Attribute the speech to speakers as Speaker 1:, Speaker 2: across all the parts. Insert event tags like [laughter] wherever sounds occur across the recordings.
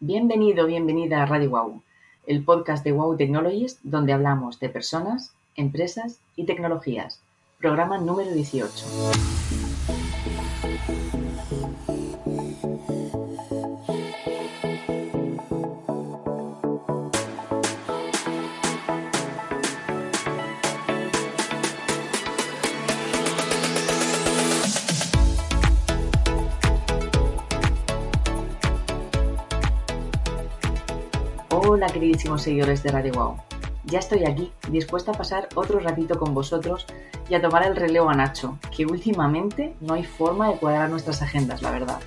Speaker 1: Bienvenido, bienvenida a Radio Wow, el podcast de Wow Technologies donde hablamos de personas, empresas y tecnologías. Programa número 18. Hola queridísimos seguidores de Radio Wow. Ya estoy aquí, dispuesta a pasar otro ratito con vosotros y a tomar el relevo a Nacho, que últimamente no hay forma de cuadrar nuestras agendas, la verdad.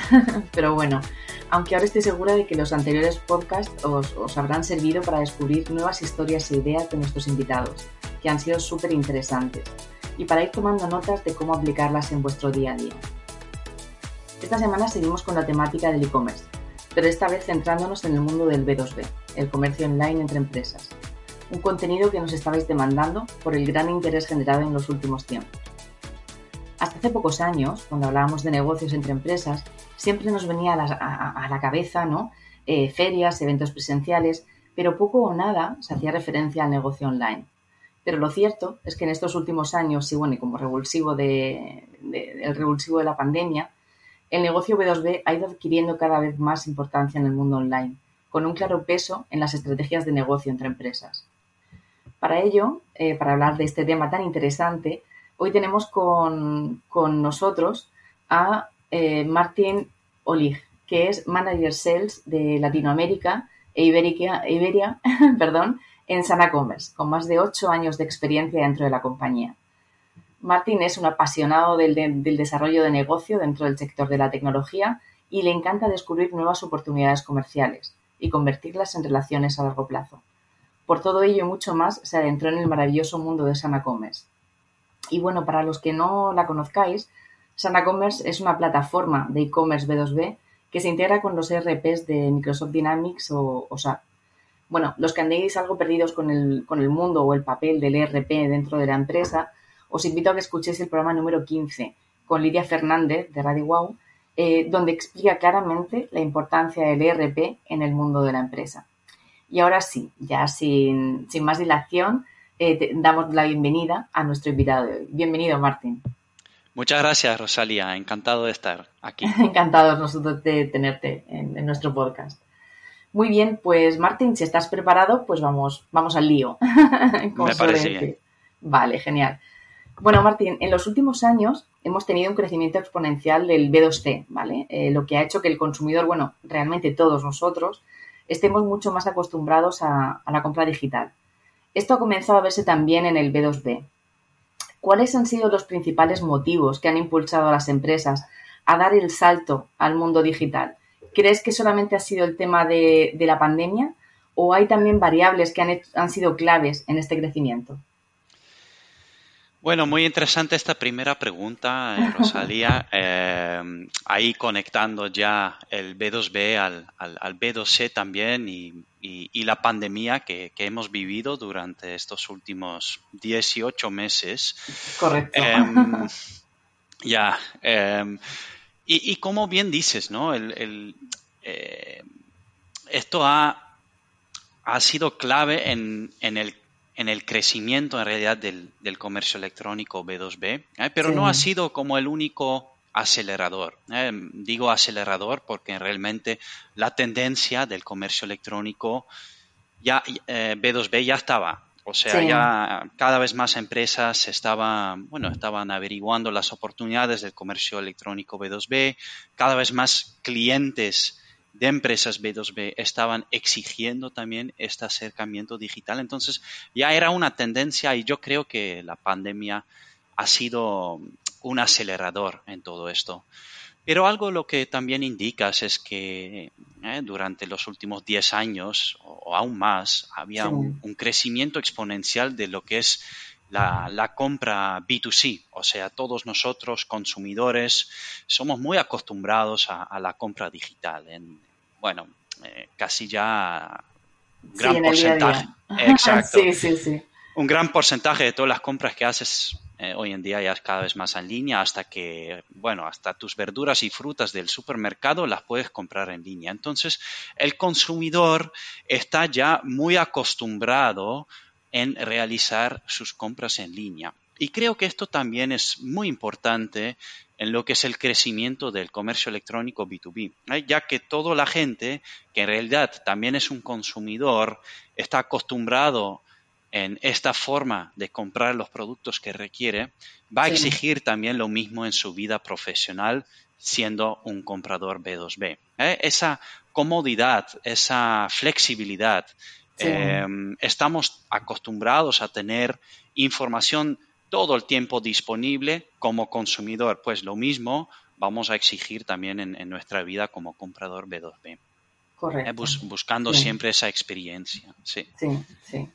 Speaker 1: [laughs] Pero bueno, aunque ahora estoy segura de que los anteriores podcasts os, os habrán servido para descubrir nuevas historias e ideas de nuestros invitados, que han sido súper interesantes, y para ir tomando notas de cómo aplicarlas en vuestro día a día. Esta semana seguimos con la temática del e-commerce pero esta vez centrándonos en el mundo del B2B, el comercio online entre empresas. Un contenido que nos estabais demandando por el gran interés generado en los últimos tiempos. Hasta hace pocos años, cuando hablábamos de negocios entre empresas, siempre nos venía a la, cabeza ¿no? Eh, ferias, eventos presenciales, pero poco o nada se hacía referencia al negocio online. Pero lo cierto es que en estos últimos años, y bueno, y como revulsivo de, el revulsivo de la pandemia, el negocio B2B ha ido adquiriendo cada vez más importancia en el mundo online, con un claro peso en las estrategias de negocio entre empresas. Para ello, eh, para hablar de este tema tan interesante, hoy tenemos con, nosotros a eh, Martín Olig, que es Manager Sales de Latinoamérica e Iberia, [laughs] perdón, en Sana Commerce, con más de ocho años de experiencia dentro de la compañía. Martin es un apasionado del, desarrollo de negocio dentro del sector de la tecnología y le encanta descubrir nuevas oportunidades comerciales y convertirlas en relaciones a largo plazo. Por todo ello y mucho más, se adentró en el maravilloso mundo de Sana Commerce. Y bueno, para los que no la conozcáis, Sana Commerce es una plataforma de e-commerce B2B que se integra con los ERPs de Microsoft Dynamics o, SAP. Bueno, los que andéis algo perdidos con el, con el mundo o el papel del ERP dentro de la empresa, os invito a que escuchéis el programa número 15 con Lidia Fernández de Radio Wow, eh, donde explica claramente la importancia del ERP en el mundo de la empresa. Y ahora sí, ya sin, más dilación, eh, damos la bienvenida a nuestro invitado de hoy. Bienvenido, Martín.
Speaker 2: Muchas gracias, Rosalía. Encantado de estar aquí. [laughs]
Speaker 1: Encantados nosotros de tenerte en, nuestro podcast. Muy bien, pues Martín, si estás preparado, pues vamos, vamos al lío. [laughs]
Speaker 2: Me parece bien.
Speaker 1: Vale, genial. Bueno, Martín, en los últimos años hemos tenido un crecimiento exponencial del B2C, ¿vale? Eh, lo que ha hecho que el consumidor, bueno, realmente todos nosotros, estemos mucho más acostumbrados a, la compra digital. Esto ha comenzado a verse también en el B2B. ¿Cuáles han sido los principales motivos que han impulsado a las empresas a dar el salto al mundo digital? ¿Crees que solamente ha sido el tema de, la pandemia o hay también variables que han, han sido claves en este crecimiento?
Speaker 2: Bueno, muy interesante esta primera pregunta, eh, [laughs] Rosalía. Eh, ahí conectando ya el B2B al, B2C también y, la pandemia que, hemos vivido durante estos últimos 18 meses.
Speaker 1: Correcto.
Speaker 2: Em, [laughs] ya. Em, y, como bien dices, ¿no? El, eh, esto ha, ha sido clave en, en el en el crecimiento en realidad del, comercio electrónico B2B, ¿eh? pero no ha sido como el único acelerador. ¿eh? Digo acelerador porque realmente la tendencia del comercio electrónico ya B2B eh, ya estaba. O sea, ya cada vez más empresas estaban, bueno, estaban averiguando las oportunidades del comercio electrónico B2B, cada vez más clientes de empresas B2B estaban exigiendo también este acercamiento digital. Entonces ya era una tendencia y yo creo que la pandemia ha sido un acelerador en todo esto. Pero algo lo que también indicas es que eh, durante los últimos 10 años o, aún más había un, crecimiento exponencial de lo que es la, compra B2C. O sea, todos nosotros consumidores somos muy acostumbrados a, la compra digital. En, bueno, eh, casi ya gran porcentaje. [laughs] Exacto.
Speaker 1: sí, sí, sí.
Speaker 2: Un gran porcentaje de todas las compras que haces eh, hoy en día ya es cada vez más en línea hasta que, bueno, hasta tus verduras y frutas del supermercado las puedes comprar en línea. Entonces, el consumidor está ya muy acostumbrado en realizar sus compras en línea. Y creo que esto también es muy importante en lo que es el crecimiento del comercio electrónico B2B, ¿eh? ya que toda la gente que en realidad también es un consumidor está acostumbrado en esta forma de comprar los productos que requiere, va a exigir también lo mismo en su vida profesional siendo un comprador B2B. ¿eh? Esa comodidad, esa flexibilidad, em, estamos acostumbrados a tener información todo el tiempo disponible como consumidor. Pues lo mismo vamos a exigir también en, nuestra vida como comprador B2B. ¿eh?
Speaker 1: Correcto.
Speaker 2: buscando siempre esa experiencia. Sí,
Speaker 1: sí. sí.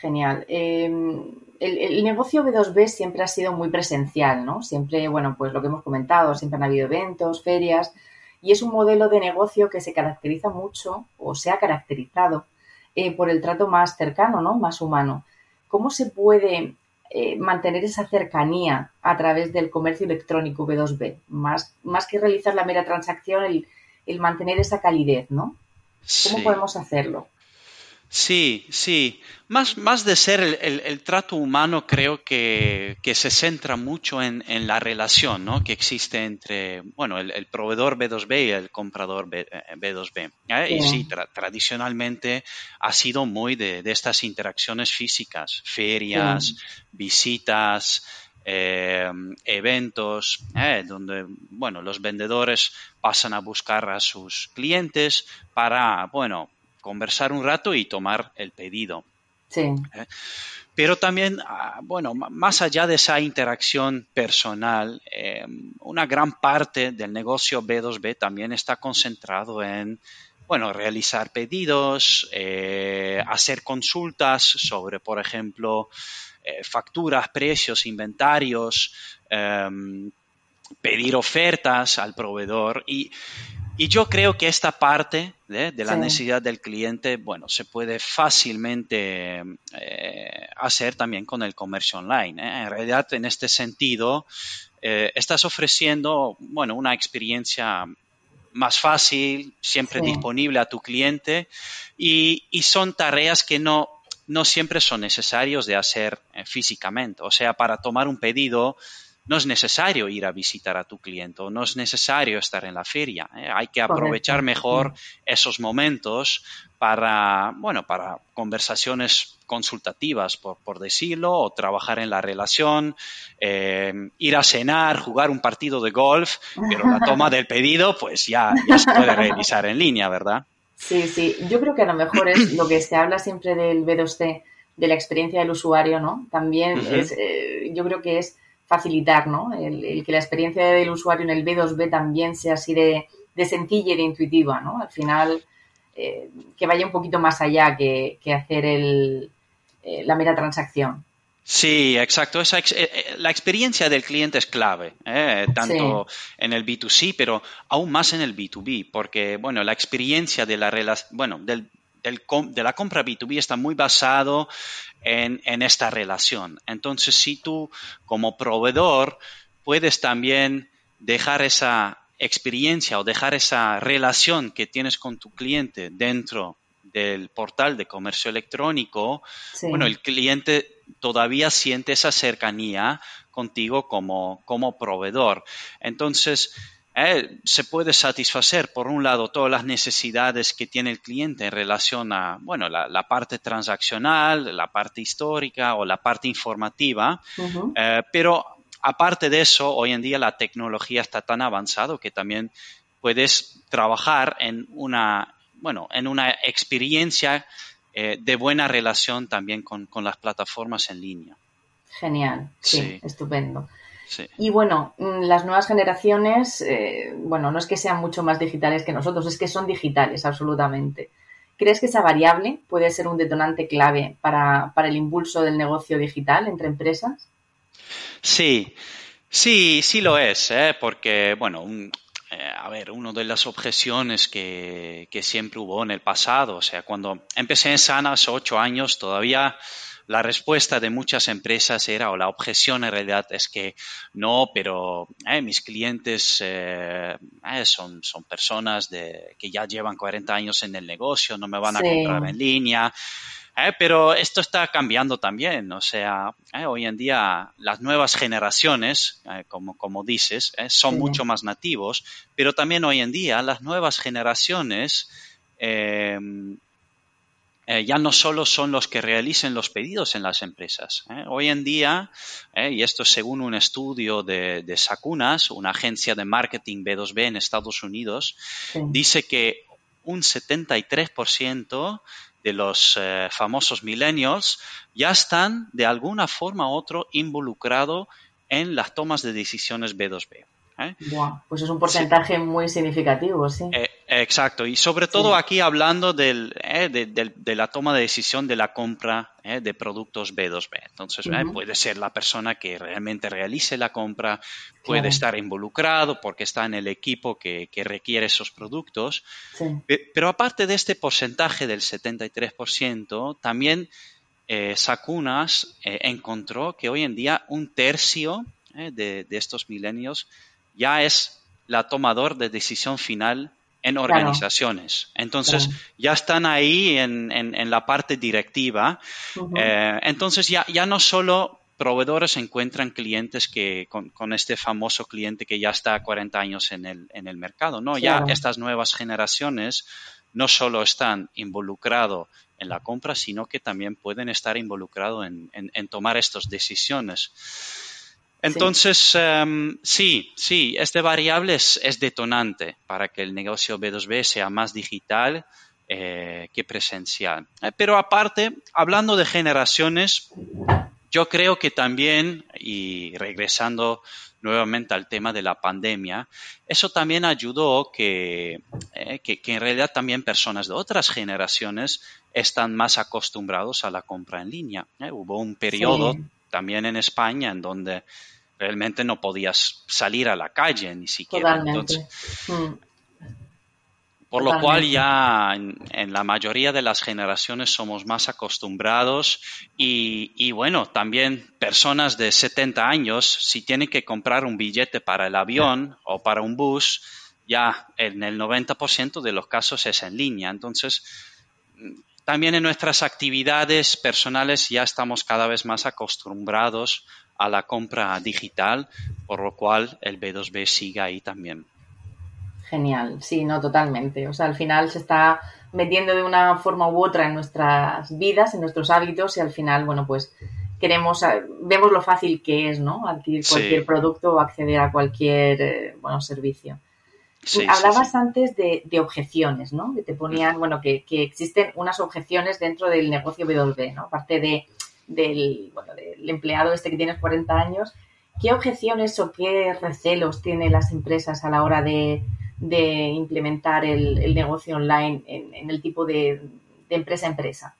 Speaker 1: Genial. Em, el, negocio B2B siempre ha sido muy presencial, ¿no? Siempre, bueno, pues lo que hemos comentado, siempre han habido eventos, ferias, y es un modelo de negocio que se caracteriza mucho o se ha caracterizado eh, por el trato más cercano, ¿no? Más humano. ¿Cómo se puede eh, mantener esa cercanía a través del comercio electrónico B2B? Más, más que realizar la mera transacción, el, el mantener esa calidez, ¿no? ¿Cómo podemos hacerlo?
Speaker 2: Sí, sí. Más, más de ser el, trato humano, creo que, se centra mucho en, la relación ¿no? que existe entre bueno, el, proveedor B2B y el comprador B, 2 b ¿eh? Y sí, tradicionalmente ha sido muy de, estas interacciones físicas, ferias, visitas, eh, eventos, ¿eh? donde bueno, los vendedores pasan a buscar a sus clientes para, bueno, conversar un rato y tomar el pedido.
Speaker 1: Sí.
Speaker 2: ¿Eh? Pero también, ah, bueno, más allá de esa interacción personal, eh, una gran parte del negocio B2B también está concentrado en, bueno, realizar pedidos, eh, hacer consultas sobre, por ejemplo, facturas, precios, inventarios, pedir ofertas al proveedor y, y yo creo que esta parte de, la necesidad del cliente, bueno, se puede fácilmente eh, hacer también con el comercio online. ¿eh? En realidad, en este sentido, eh, estás ofreciendo, bueno, una experiencia más fácil, siempre disponible a tu cliente y, y son tareas que no, no siempre son necesarios de hacer físicamente. O sea, para tomar un pedido, no es necesario ir a visitar a tu cliente, no es necesario estar en la feria. ¿eh? Hay que aprovechar mejor esos momentos para, bueno, para conversaciones consultativas, por, decirlo, o trabajar en la relación, eh, ir a cenar, jugar un partido de golf, pero la toma del [laughs] pedido, pues ya, se puede realizar en línea, ¿verdad?
Speaker 1: Sí, sí. Yo creo que a lo mejor es lo que se habla siempre del B2C, de la experiencia del usuario, ¿no? También es, eh, yo creo que es facilitar, ¿no? El, que la experiencia del usuario en el B2B también sea así de, sencilla y de intuitiva, ¿no? Al final, eh, que vaya un poquito más allá que, hacer el, eh, la mera transacción.
Speaker 2: Sí, exacto. Esa eh, la experiencia del cliente es clave, tanto en el B2C, pero aún más en el B2B, porque bueno, la experiencia de la bueno, del, de la compra B2B está muy basado en, esta relación. Entonces, si tú como proveedor puedes también dejar esa experiencia o dejar esa relación que tienes con tu cliente dentro del portal de comercio electrónico, bueno, el cliente todavía siente esa cercanía contigo como, como proveedor. Entonces, eh, se puede satisfacer, por un lado, todas las necesidades que tiene el cliente en relación a, bueno, la, parte transaccional, la parte histórica o la parte informativa, eh, pero aparte de eso, hoy en día la tecnología está tan avanzado que también puedes trabajar en una, bueno, en una experiencia eh, de buena relación también con, las plataformas en línea.
Speaker 1: Genial, sí, estupendo. Y bueno, mm, las nuevas generaciones, eh, bueno, no es que sean mucho más digitales que nosotros, es que son digitales, absolutamente. ¿Crees que esa variable puede ser un detonante clave para, para el impulso del negocio digital entre empresas?
Speaker 2: Sí, sí, sí lo es, ¿eh? porque, bueno, eh, a ver, una de las objeciones que, que, siempre hubo en el pasado, o sea, cuando empecé en Sana hace ocho años, todavía la respuesta de muchas empresas era, o la objeción en realidad es que no, pero eh, mis clientes eh, eh, son, son personas de, que ya llevan 40 años en el negocio, no me van a comprar en línea. pero esto está cambiando también, o sea, hoy en día las nuevas generaciones, como, como dices, son mucho más nativos, pero también hoy en día las nuevas generaciones eh, ya no solo son los que realicen los pedidos en las empresas. ¿eh? Hoy en día, eh, y esto es según un estudio de, de, Sakunas, una agencia de marketing B2B en Estados Unidos, dice que un 73% de los famosos millennials ya están de alguna forma u otra involucrados en las tomas de decisiones B2B.
Speaker 1: pues es un porcentaje muy significativo, sí.
Speaker 2: Exacto, y sobre todo aquí hablando eh, de, la toma de decisión de la compra eh, de productos B2B. Entonces, eh, puede ser la persona que realmente realice la compra, puede estar involucrado porque está en el equipo que, requiere esos productos. Pero aparte de este porcentaje del 73%, también Sakunas encontró que hoy en día un tercio de, estos milenios ya es la tomador de decisión final en organizaciones. Entonces, ya están ahí en, en, la parte directiva. Eh, entonces, ya, ya no solo proveedores encuentran clientes que con, con, este famoso cliente que ya está 40 años en el, en el mercado, ¿no? Ya estas nuevas generaciones no solo están involucrados en la compra, sino que también pueden estar involucrados en, en tomar estas decisiones. Entonces, em, sí, sí, este variable es, detonante para que el negocio B2B sea más digital eh, que presencial. Eh, pero aparte, hablando de generaciones, yo creo que también, y regresando nuevamente al tema de la pandemia, eso también ayudó que, eh, que, en realidad también personas de otras generaciones están más acostumbrados a la compra en línea. Hubo un periodo también en España en donde realmente no podías salir a la calle ni siquiera. Entonces, mm. Por lo cual ya en, la mayoría de las generaciones somos más acostumbrados y, y, bueno, también personas de 70 años, si tienen que comprar un billete para el avión o para un bus, ya en el 90% de los casos es en línea. Entonces, también en nuestras actividades personales ya estamos cada vez más acostumbrados a la compra digital, por lo cual el B2B sigue ahí también.
Speaker 1: Genial, sí, no, totalmente. O sea, al final se está metiendo de una forma u otra en nuestras vidas, en nuestros hábitos y al final, bueno, pues queremos, eh, vemos lo fácil que es, ¿no? Adquirir cualquier producto o acceder a cualquier, eh, bueno, servicio. Hablabas antes de, objeciones, ¿no? Que te ponían, bueno, que, que, existen unas objeciones dentro del negocio B2B, ¿no? Aparte de del, bueno, del empleado este que tienes 40 años, ¿qué objeciones o qué recelos tienen las empresas a la hora de, implementar el, negocio online en, el tipo de, empresa a empresa?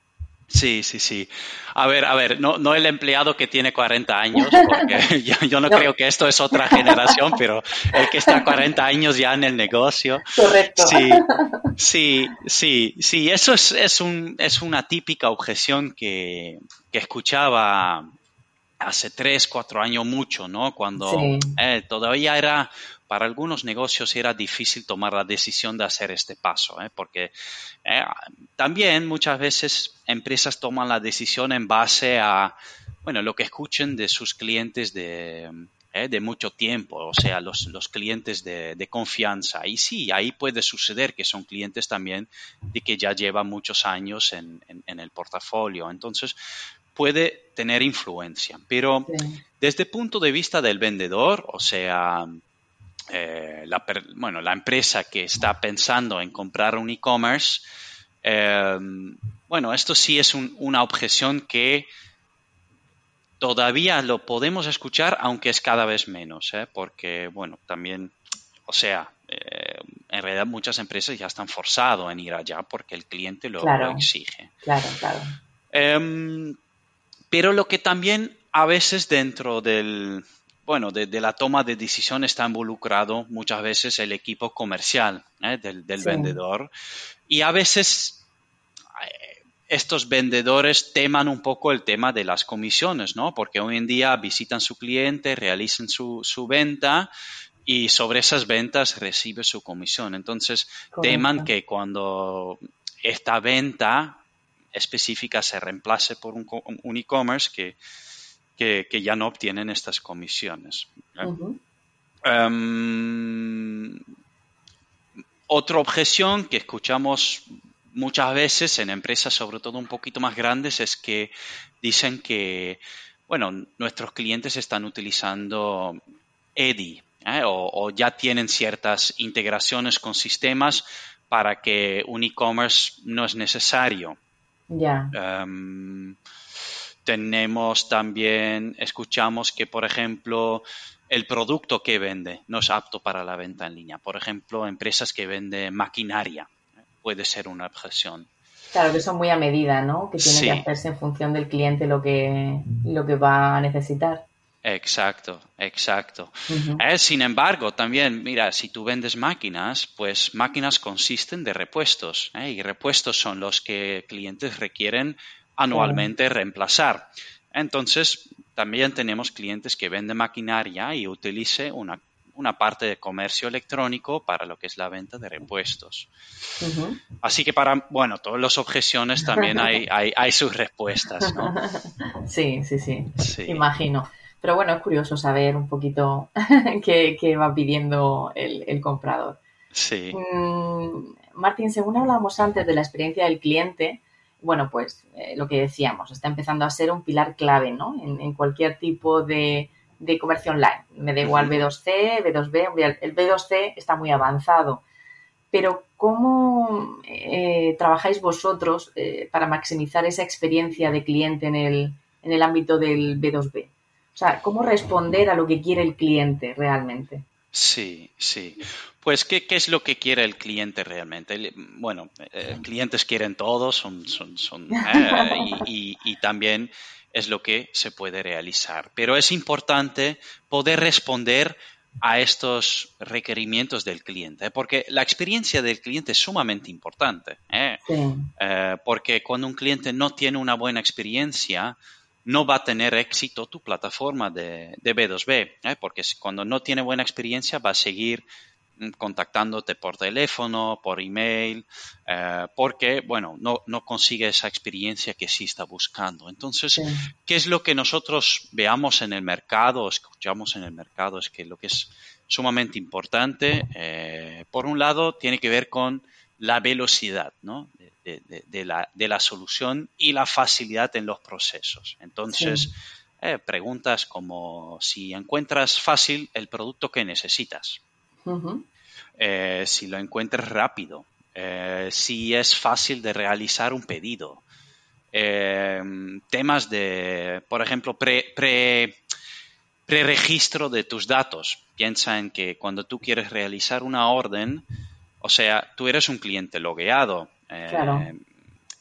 Speaker 2: Sí, sí, sí. A ver, a ver, no, no el empleado que tiene 40 años, [laughs] porque [laughs] yo, no, creo que esto es otra generación, pero el que está 40 años ya en el negocio.
Speaker 1: Correcto.
Speaker 2: Sí, [laughs] sí, sí, sí. Eso es, es, un, es una típica objeción que, que escuchaba hace tres, cuatro años mucho, ¿no? Cuando eh, todavía era, para algunos negocios era difícil tomar la decisión de hacer este paso, ¿eh? porque eh, también muchas veces empresas toman la decisión en base a, bueno, lo que escuchen de sus clientes de, de mucho tiempo, o sea, los, los clientes de, de, confianza. Y sí, ahí puede suceder que son clientes también de que ya llevan muchos años en, en el portafolio. Entonces, puede tener influencia. Pero desde el punto de vista del vendedor, o sea, eh, la, bueno, la empresa que está pensando en comprar un e-commerce, em, bueno, esto sí es una objeción que todavía lo podemos escuchar, aunque es cada vez menos, ¿eh? porque, bueno, también, o sea, eh, en realidad muchas empresas ya están forzados en ir allá porque el cliente lo, exige.
Speaker 1: Claro, claro.
Speaker 2: Em, pero lo que también a veces dentro del, bueno, de, la toma de decisión está involucrado muchas veces el equipo comercial ¿eh? del, vendedor y a veces estos vendedores teman un poco el tema de las comisiones, ¿no? Porque hoy en día visitan su cliente, realizan su, venta y sobre esas ventas recibe su comisión. Entonces, teman que cuando esta venta específica se reemplace por un, e-commerce que, que, ya no obtienen estas comisiones. Em, otra objeción que escuchamos muchas veces en empresas, sobre todo un poquito más grandes, es que dicen que, bueno, nuestros clientes están utilizando EDI ¿eh? o, ya tienen ciertas integraciones con sistemas para que un e-commerce no es necesario.
Speaker 1: Ya.
Speaker 2: Em, tenemos también, escuchamos que, por ejemplo, el producto que vende no es apto para la venta en línea. Por ejemplo, empresas que venden maquinaria puede ser una objeción.
Speaker 1: Claro, que son muy a medida, ¿no? Que tiene que hacerse en función del cliente lo que, lo que va a necesitar.
Speaker 2: Exacto, exacto. Eh, sin embargo, también, mira, si tú vendes máquinas, pues máquinas consisten de repuestos ¿eh? y repuestos son los que clientes requieren anualmente reemplazar. Entonces, también tenemos clientes que venden maquinaria y utilice una una parte de comercio electrónico para lo que es la venta de repuestos. Así que para, bueno, todas las objeciones también [laughs] hay, hay, sus respuestas, ¿no? [laughs]
Speaker 1: Sí, sí, sí, imagino. Pero bueno, es curioso saber un poquito [laughs] qué, va pidiendo el, comprador.
Speaker 2: Sí.
Speaker 1: Mm, Martín, según hablábamos antes de la experiencia del cliente, bueno, pues eh, lo que decíamos, está empezando a ser un pilar clave, ¿no? en cualquier tipo de, de comercio online. Me da igual B2C, B2B, el B2C está muy avanzado. Pero ¿cómo eh, trabajáis vosotros eh, para maximizar esa experiencia de cliente en el, en el ámbito del B2B? O sea, ¿cómo responder a lo que quiere el cliente realmente?
Speaker 2: Sí, sí. Pues, ¿qué, es lo que quiere el cliente realmente? Bueno, eh, clientes quieren todo, son, son, son [laughs] y, y, también es lo que se puede realizar. Pero es importante poder responder a estos requerimientos del cliente, porque la experiencia del cliente es sumamente importante. ¿eh? Eh, porque cuando un cliente no tiene una buena experiencia, no va a tener éxito tu plataforma de, B2B, ¿eh? porque cuando no tiene buena experiencia va a seguir contactándote por teléfono, por email, eh, porque, bueno, no, no, consigue esa experiencia que sí está buscando. Entonces, ¿qué es lo que nosotros veamos en el mercado, escuchamos en el mercado? Es que lo que es sumamente importante, eh, por un lado, tiene que ver con la velocidad ¿no? de, la, de, la, solución y la facilidad en los procesos. Entonces, eh, preguntas como si encuentras fácil el producto que necesitas. Eh, si lo encuentras rápido, eh, si es fácil de realizar un pedido. Temas de, por ejemplo, pre, pre, registro de tus datos. Piensa en que cuando tú quieres realizar una orden, o sea, tú eres un cliente logueado en,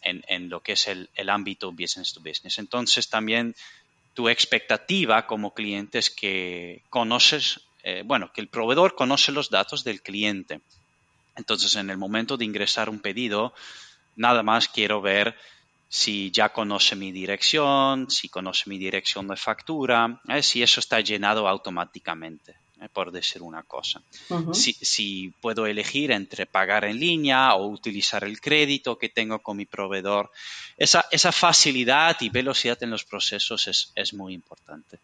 Speaker 2: en, lo que es el, el ámbito business to business. Entonces también tu expectativa como cliente es que conoces eh, bueno, que el proveedor conoce los datos del cliente. Entonces, en el momento de ingresar un pedido, nada más quiero ver si ya conoce mi dirección, si conoce mi dirección de factura, eh, si eso está llenado automáticamente, eh, por decir una cosa. si, puedo elegir entre pagar en línea o utilizar el crédito que tengo con mi proveedor. Esa, facilidad y velocidad en los procesos es, muy importante.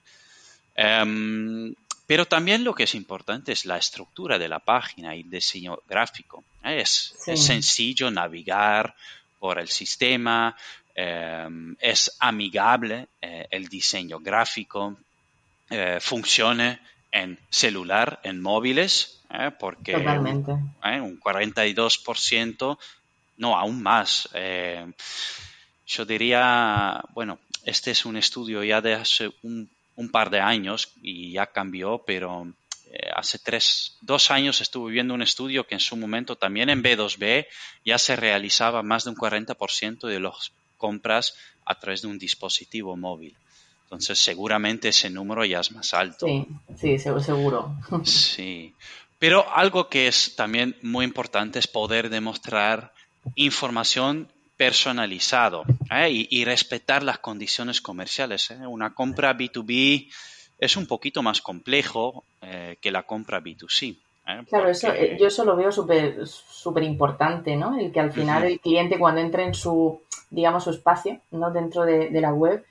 Speaker 2: Em, pero también lo que es importante es la estructura de la página y el diseño gráfico. Es, sencillo navegar por el sistema, em, es amigable eh, el diseño gráfico, eh, funcione en celular, en móviles, eh, porque un 42%, no, aún más. yo diría, bueno, este es un estudio ya de hace un, par de años y ya cambió, pero eh, hace tres, dos años estuve viendo un estudio que en su momento también en B2B ya se realizaba más de un 40% de las compras a través de un dispositivo móvil. Entonces, seguramente ese número ya es más alto.
Speaker 1: Sí, sí, seguro. [laughs]
Speaker 2: Sí. Pero algo que es también muy importante es poder demostrar información personalizado ¿eh? y, respetar las condiciones comerciales. ¿eh? Una compra B2B es un poquito más complejo eh, que la compra B2C.
Speaker 1: Claro, eso, yo eso lo veo súper súper importante, ¿no? El que al final el cliente cuando entre en su, digamos, su espacio, ¿no? Dentro de, la web,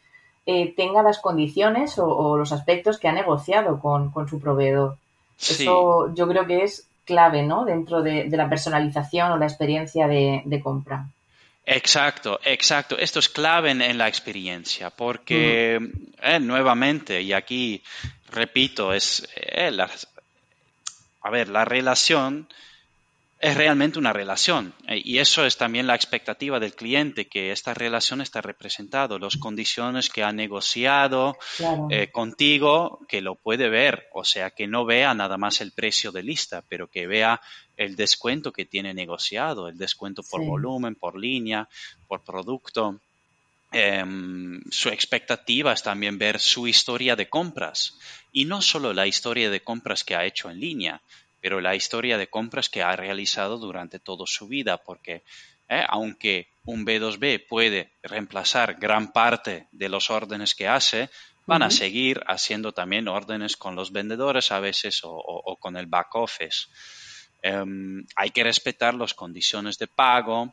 Speaker 1: tenga las condiciones o, los aspectos que ha negociado con, su proveedor. Eso yo creo que es clave, ¿no? Dentro de, la personalización o la experiencia de compra.
Speaker 2: Exacto, exacto. Esto es clave en, la experiencia porque, eh, nuevamente, y aquí repito, es eh, a ver, la relación es realmente una relación. Eh, y eso es también la expectativa del cliente, que esta relación está representado, las condiciones que ha negociado eh, contigo, que lo puede ver, o sea, que no vea nada más el precio de lista, pero que vea el descuento que tiene negociado, el descuento por volumen, por línea, por producto. Em, su expectativa es también ver su historia de compras y no solo la historia de compras que ha hecho en línea, pero la historia de compras que ha realizado durante toda su vida, porque eh, aunque un B2B puede reemplazar gran parte de los órdenes que hace, van a seguir haciendo también órdenes con los vendedores a veces o, con el back office. Em, hay que respetar las condiciones de pago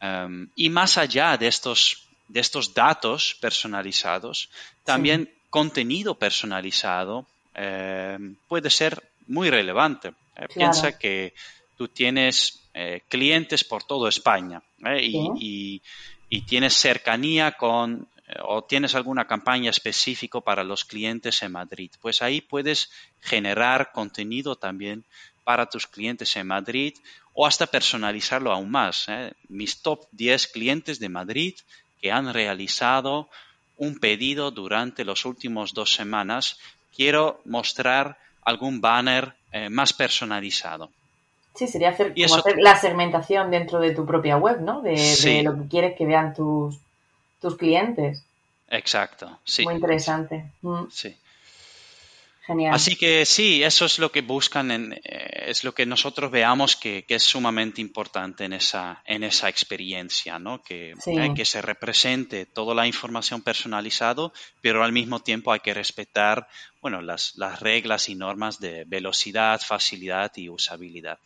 Speaker 2: em, y más allá de estos, de estos datos personalizados, también contenido personalizado em, puede ser muy relevante. Eh, piensa que tú tienes eh, clientes por toda España eh, y, tienes cercanía con o tienes alguna campaña específica para los clientes en Madrid. Pues ahí puedes generar contenido también para tus clientes en Madrid o hasta personalizarlo aún más. Mis top 10 clientes de Madrid que han realizado un pedido durante las últimas dos semanas, quiero mostrar algún banner eh, más personalizado.
Speaker 1: Sí, sería hacer, como hacer la segmentación dentro de tu propia web, ¿no? De, lo que quieres que vean tus, tus clientes.
Speaker 2: Exacto, sí.
Speaker 1: Muy interesante. Mm.
Speaker 2: Sí. Así que sí, eso es lo que buscan, en, eh, es lo que nosotros veamos que, es sumamente importante en esa, en esa experiencia, ¿no? Que, eh, que se represente toda la información personalizada, pero al mismo tiempo hay que respetar, bueno, las, las reglas y normas de velocidad, facilidad y usabilidad.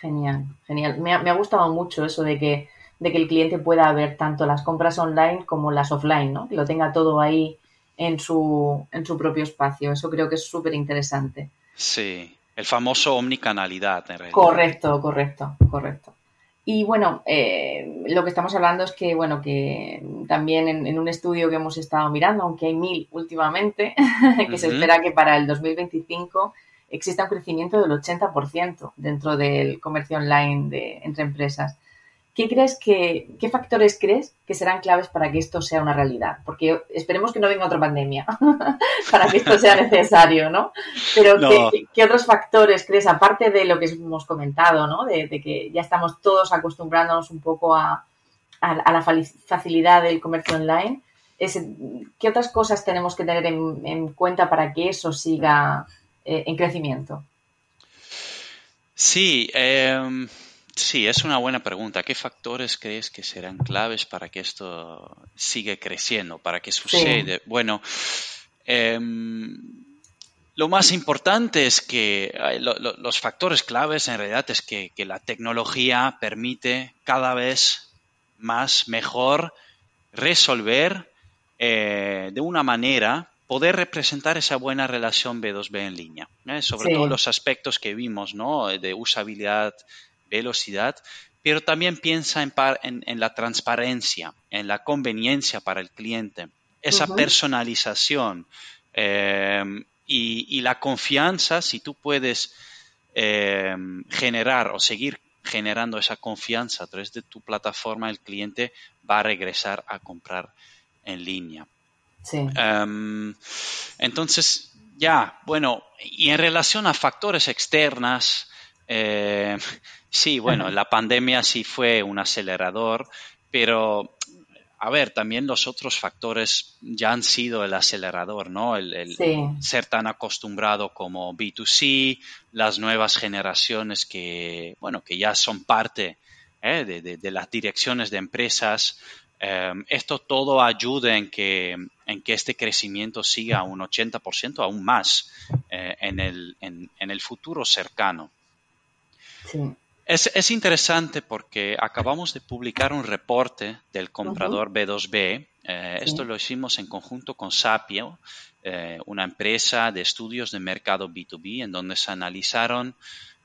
Speaker 1: Genial, genial. Me ha, me ha gustado mucho eso de que, de que el cliente pueda ver tanto las compras online como las offline, ¿no? Que lo tenga todo ahí en su, en su propio espacio. Eso creo que es súper interesante.
Speaker 2: Sí, el famoso omnicanalidad, en realidad.
Speaker 1: Correcto, correcto, correcto. Y bueno, eh, lo que estamos hablando es que, bueno, que también en, un estudio que hemos estado mirando, aunque hay mil últimamente, [laughs] que se espera que para el 2025 exista un crecimiento del 80% dentro del comercio online de, entre empresas. ¿Qué crees que, qué factores crees que serán claves para que esto sea una realidad? Porque esperemos que no venga otra pandemia [laughs] para que esto sea necesario, ¿no? Pero ¿qué, otros factores crees, aparte de lo que hemos comentado, ¿no? De, que ya estamos todos acostumbrándonos un poco a, la facilidad del comercio online. ¿Qué otras cosas tenemos que tener en, cuenta para que eso siga eh, en crecimiento?
Speaker 2: Sí, eh Sí, es una buena pregunta. ¿Qué factores crees que serán claves para que esto siga creciendo, para que suceda? Bueno, em, lo más importante es que los factores claves en realidad es que, la tecnología permite cada vez más mejor resolver eh, de una manera poder representar esa buena relación B2B en línea, ¿eh? sobre todo los aspectos que vimos, ¿no? De usabilidad, velocidad, pero también piensa en, la transparencia, en la conveniencia para el cliente, esa personalización eh, y, la confianza, si tú puedes eh, generar o seguir generando esa confianza a través de tu plataforma, el cliente va a regresar a comprar en línea.
Speaker 1: Sí.
Speaker 2: Em, entonces, ya, bueno, y en relación a factores externas, eh, sí, bueno, la pandemia sí fue un acelerador, pero a ver, también los otros factores ya han sido el acelerador, ¿no? El, ser tan acostumbrado como B2C, las nuevas generaciones que, bueno, que ya son parte ¿eh? de, las direcciones de empresas. Em, esto todo ayuda en que, en que este crecimiento siga un 80%, aún más, eh, en, el, en, el futuro cercano.
Speaker 1: Sí.
Speaker 2: Es, interesante porque acabamos de publicar un reporte del comprador B2B. Eh, esto lo hicimos en conjunto con Sapio, eh, una empresa de estudios de mercado B2B, en donde se analizaron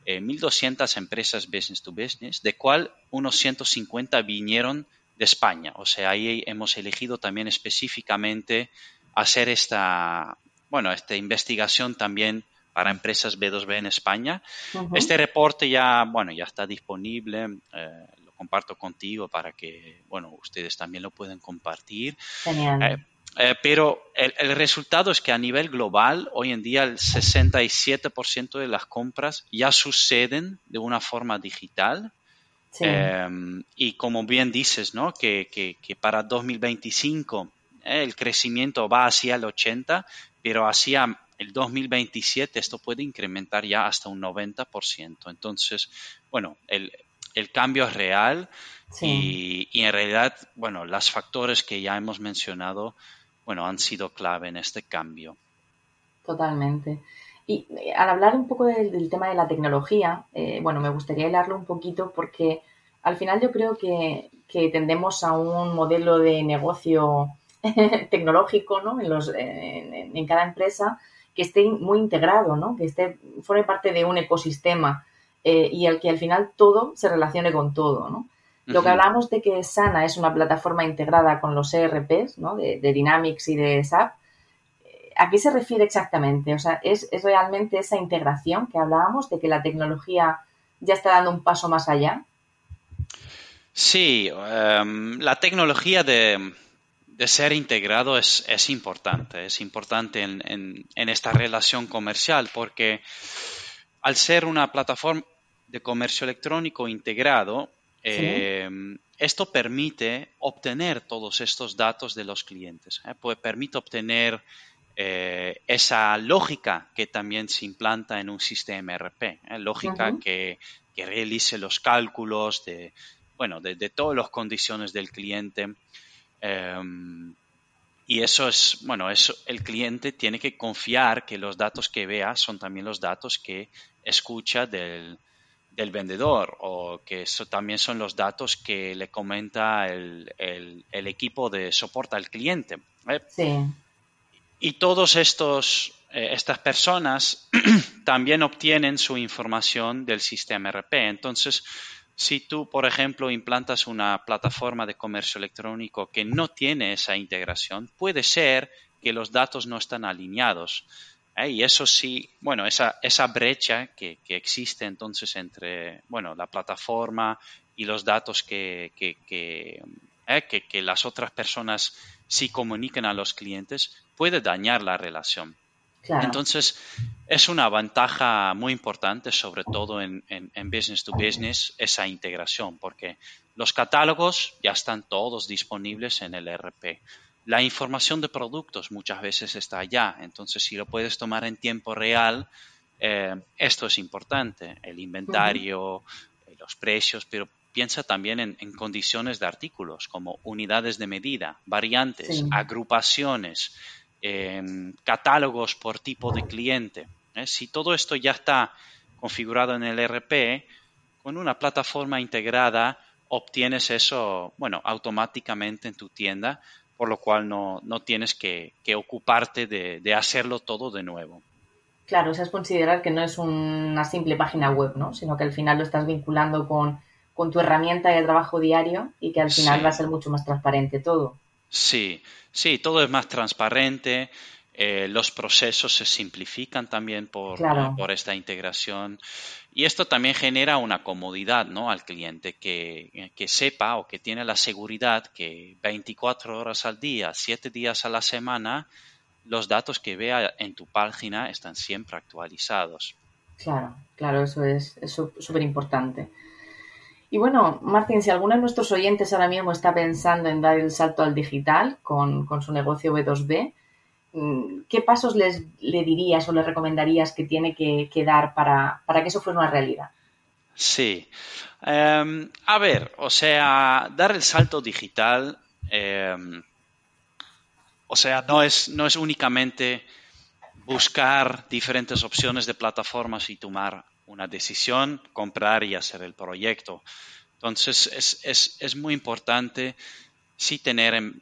Speaker 2: 1.200 eh, empresas business to business, de cual unos 150 vinieron de España. O sea, ahí hemos elegido también específicamente hacer esta, bueno, esta investigación también para empresas B2B en España. Este reporte ya, bueno, ya está disponible. Eh, lo comparto contigo para que, bueno, ustedes también lo pueden compartir.
Speaker 1: Genial.
Speaker 2: Eh, eh, pero el, resultado es que a nivel global, hoy en día el 67% de las compras ya suceden de una forma digital. y como bien dices, ¿no? Que, que, que para 2025 el crecimiento va hacia el 80, pero hacia el 2027 esto puede incrementar ya hasta un 90%. Entonces, bueno, el, cambio es real y, en realidad, bueno, los factores que ya hemos mencionado, bueno, han sido clave en este cambio.
Speaker 1: Totalmente. Y eh, al hablar un poco del, tema de la tecnología, eh, bueno, me gustaría hablarlo un poquito porque al final yo creo que, tendemos a un modelo de negocio [laughs] tecnológico ¿no? en, los, en, cada empresa que esté muy integrado, ¿no? que esté, forme parte de un ecosistema eh, y al que al final todo se relacione con todo. ¿no? Lo que hablamos de que Sana es una plataforma integrada con los ERPs ¿no? de, Dynamics y de SAP, eh, ¿a qué se refiere exactamente? O sea, ¿es, realmente esa integración que hablábamos de que la tecnología ya está dando un paso más allá?
Speaker 2: Sí, em, la tecnología de, de ser integrado es, es importante, es importante en, en, esta relación comercial porque al ser una plataforma de comercio electrónico integrado, eh, esto permite obtener todos estos datos de los clientes, ¿eh? pues permite obtener eh, esa lógica que también se implanta en un sistema RP, lógica que, que, realice los cálculos de, bueno, de, de todas las condiciones del cliente. Em, y eso es, bueno, eso, el cliente tiene que confiar que los datos que vea son también los datos que escucha del, vendedor o que eso también son los datos que le comenta el, equipo de soporte al cliente.
Speaker 1: ¿eh? Sí.
Speaker 2: Y todos estos, eh, estas personas [clears throat] también obtienen su información del sistema RP. Entonces, si tú, por ejemplo, implantas una plataforma de comercio electrónico que no tiene esa integración, puede ser que los datos no están alineados. ¿eh? Y eso sí, bueno, esa, brecha que, existe entonces entre, bueno, la plataforma y los datos que, que, ¿eh? que las otras personas sí comunican a los clientes, puede dañar la relación. Entonces, es una ventaja muy importante, sobre todo en, business to business, esa integración, porque los catálogos ya están todos disponibles en el RP. La información de productos muchas veces está allá, entonces si lo puedes tomar en tiempo real, eh, esto es importante, el inventario, los precios, pero piensa también en, condiciones de artículos como unidades de medida, variantes, agrupaciones, catálogos por tipo de cliente. ¿eh? Si todo esto ya está configurado en el RP, con una plataforma integrada obtienes eso, bueno, automáticamente en tu tienda, por lo cual no, tienes que, ocuparte de, hacerlo todo de nuevo.
Speaker 1: Claro, eso es considerar que no es una simple página web, ¿no? Sino que al final lo estás vinculando con, tu herramienta de trabajo diario y que al final va a ser mucho más transparente todo.
Speaker 2: Sí, sí, todo es más transparente. eh, los procesos se simplifican también por, por, esta integración. Y esto también genera una comodidad ¿no? al cliente que, que, sepa o que tiene la seguridad que 24 horas al día, 7 días a la semana, los datos que vea en tu página están siempre actualizados.
Speaker 1: Claro, claro, eso es súper importante. Y bueno, Martín, si alguno de nuestros oyentes ahora mismo está pensando en dar el salto al digital con, con su negocio B2B, mm, ¿qué pasos les, le dirías o le recomendarías que tiene que, dar para, que eso fuera una realidad?
Speaker 2: Sí. Em, a ver, o sea, dar el salto digital, em, o sea, no es, no es únicamente buscar diferentes opciones de plataformas y tomar una decisión, comprar y hacer el proyecto. Entonces es, muy importante sí tener,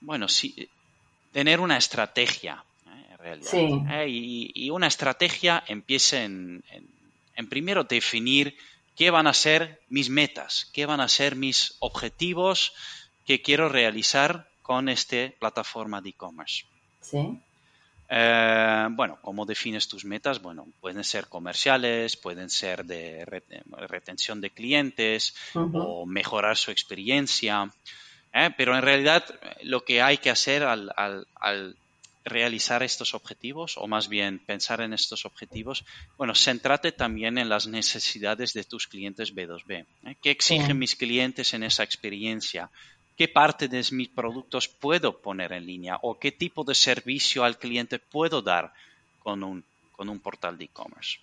Speaker 2: bueno, sí, tener una estrategia, ¿eh? en realidad. ¿eh? Y, una estrategia empieza en, en, primero definir qué van a ser mis metas, qué van a ser mis objetivos que quiero realizar con esta plataforma de e-commerce.
Speaker 1: Sí.
Speaker 2: Eh, bueno, ¿cómo defines tus metas? Bueno, pueden ser comerciales, pueden ser de retención de clientes o mejorar su experiencia. ¿eh? Pero en realidad lo que hay que hacer al, realizar estos objetivos, o más bien pensar en estos objetivos, bueno, centrate también en las necesidades de tus clientes B2B. ¿eh? ¿Qué exigen mis clientes en esa experiencia? Qué parte de mis productos puedo poner en línea o qué tipo de servicio al cliente puedo dar con un, con un portal de e-commerce.